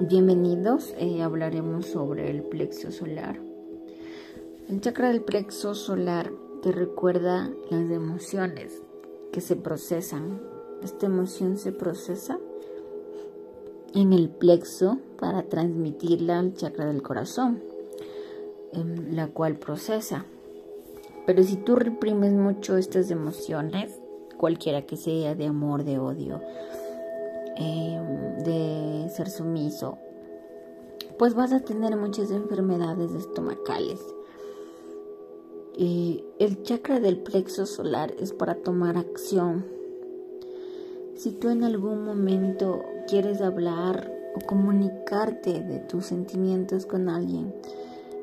Bienvenidos, eh, hablaremos sobre el plexo solar. El chakra del plexo solar te recuerda las emociones que se procesan. Esta emoción se procesa en el plexo para transmitirla al chakra del corazón, en la cual procesa. Pero si tú reprimes mucho estas emociones, cualquiera que sea de amor, de odio, Em, de ser sumiso, pues vas a tener muchas enfermedades estomacales. Y el chakra del plexo solar es para tomar acción. Si tú en algún momento quieres hablar o comunicarte de tus sentimientos con alguien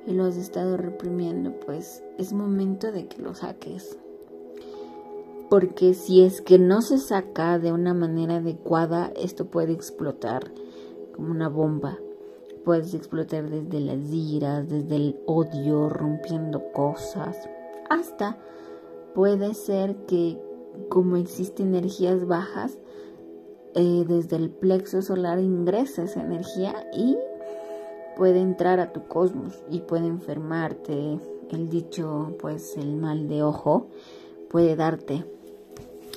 y lo has estado reprimiendo, pues es momento de que lo saques porque si es que no se saca de una manera adecuada, esto puede explotar como una bomba. Puedes explotar desde las iras, desde el odio, rompiendo cosas, hasta puede ser que como existen energías bajas, eh, desde el plexo solar ingresa esa energía y puede entrar a tu cosmos y puede enfermarte. El dicho, pues el mal de ojo puede darte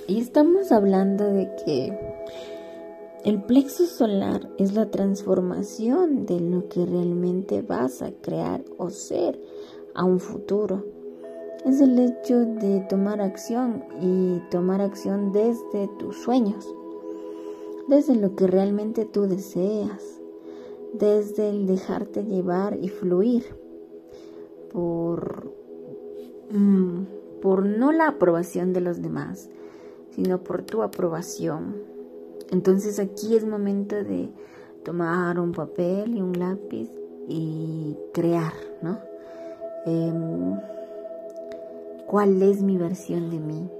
y estamos hablando de que el plexo solar es la transformación de lo que realmente vas a crear o ser a un futuro. Es el hecho de tomar acción y tomar acción desde tus sueños, desde lo que realmente tú deseas, desde el dejarte llevar y fluir por, mm, por no la aprobación de los demás, sino por tu aprobación. Entonces aquí es momento de tomar un papel y un lápiz y crear, ¿no? Em, ¿Cuál es mi versión de mí?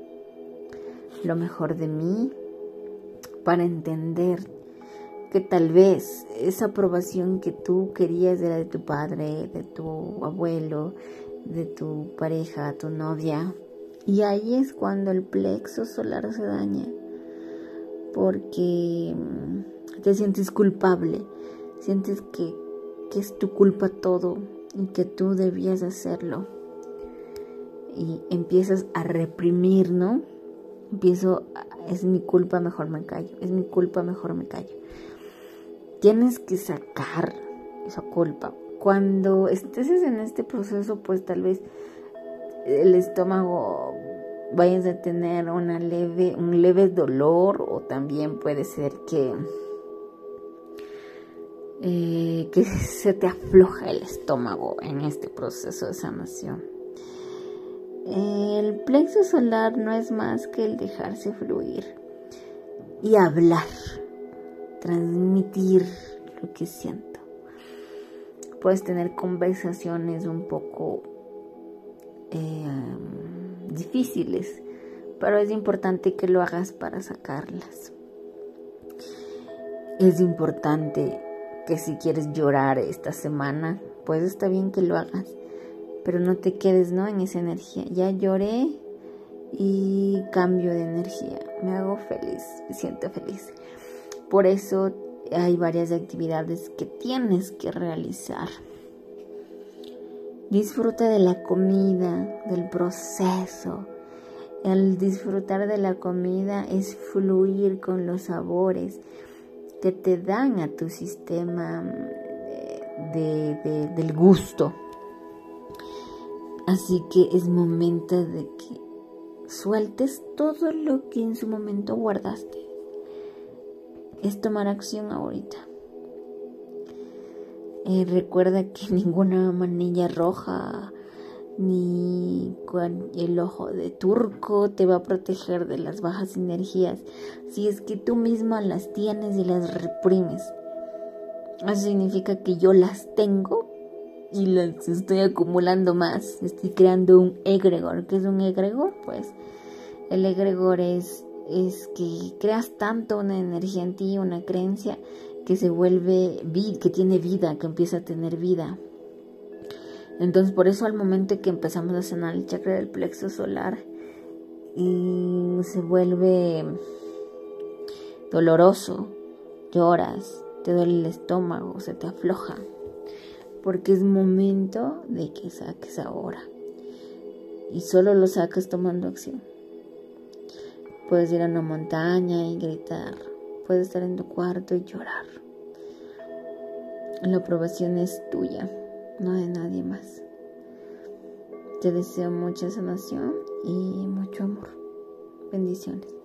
Lo mejor de mí para entender que tal vez esa aprobación que tú querías era de tu padre, de tu abuelo, de tu pareja, tu novia, y ahí es cuando el plexo solar se daña, porque mm, te sientes culpable, sientes que, es tu culpa todo y que tú debías hacerlo. Y empiezas a reprimir, ¿no? Empiezo, es mi culpa, mejor me callo, es mi culpa, mejor me callo. Tienes que sacar esa culpa. Cuando estés en este proceso, pues tal vez el estómago vayas a tener una leve, un leve dolor o también puede ser que, eh, que se te afloja el estómago en este proceso de sanación. El plexo solar no es más que el dejarse fluir y hablar, transmitir lo que siento. Puedes tener conversaciones un poco difíciles, pero es importante que lo hagas para sacarlas. Es importante que si quieres llorar esta semana, pues está bien que lo hagas, pero no te quedes ¿no? en esa energía. Ya lloré y cambio de energía. Me hago feliz, me siento feliz. Por eso hay varias actividades que tienes que realizar. Disfruta de la comida, del proceso. El disfrutar de la comida es fluir con los sabores que te dan a tu sistema eh, del gusto. Así que es momento de que sueltes todo lo que en su momento guardaste. Es tomar acción ahorita. Recuerda que ninguna manilla roja ni el ojo de turco te va a proteger de las bajas energías si es que tú misma las tienes y las reprimes. Eso significa que yo las tengo y las estoy acumulando más. Estoy creando un egregor. ¿Qué es un egregor? Pues el egregor es, es que creas tanto una energía en ti, una creencia, que se vuelve, que tiene vida, que empieza a tener vida. Entonces por eso al momento que empezamos a sanar el chakra del plexo solar y se vuelve doloroso, lloras, te duele el estómago, se te afloja, porque es momento de que saques ahora. Y solo lo sacas tomando acción. Puedes ir a una montaña y gritar, puedes estar en tu cuarto y llorar. La aprobación es tuya, no de nadie más. Te deseo mucha sanación y mucho amor. Bendiciones.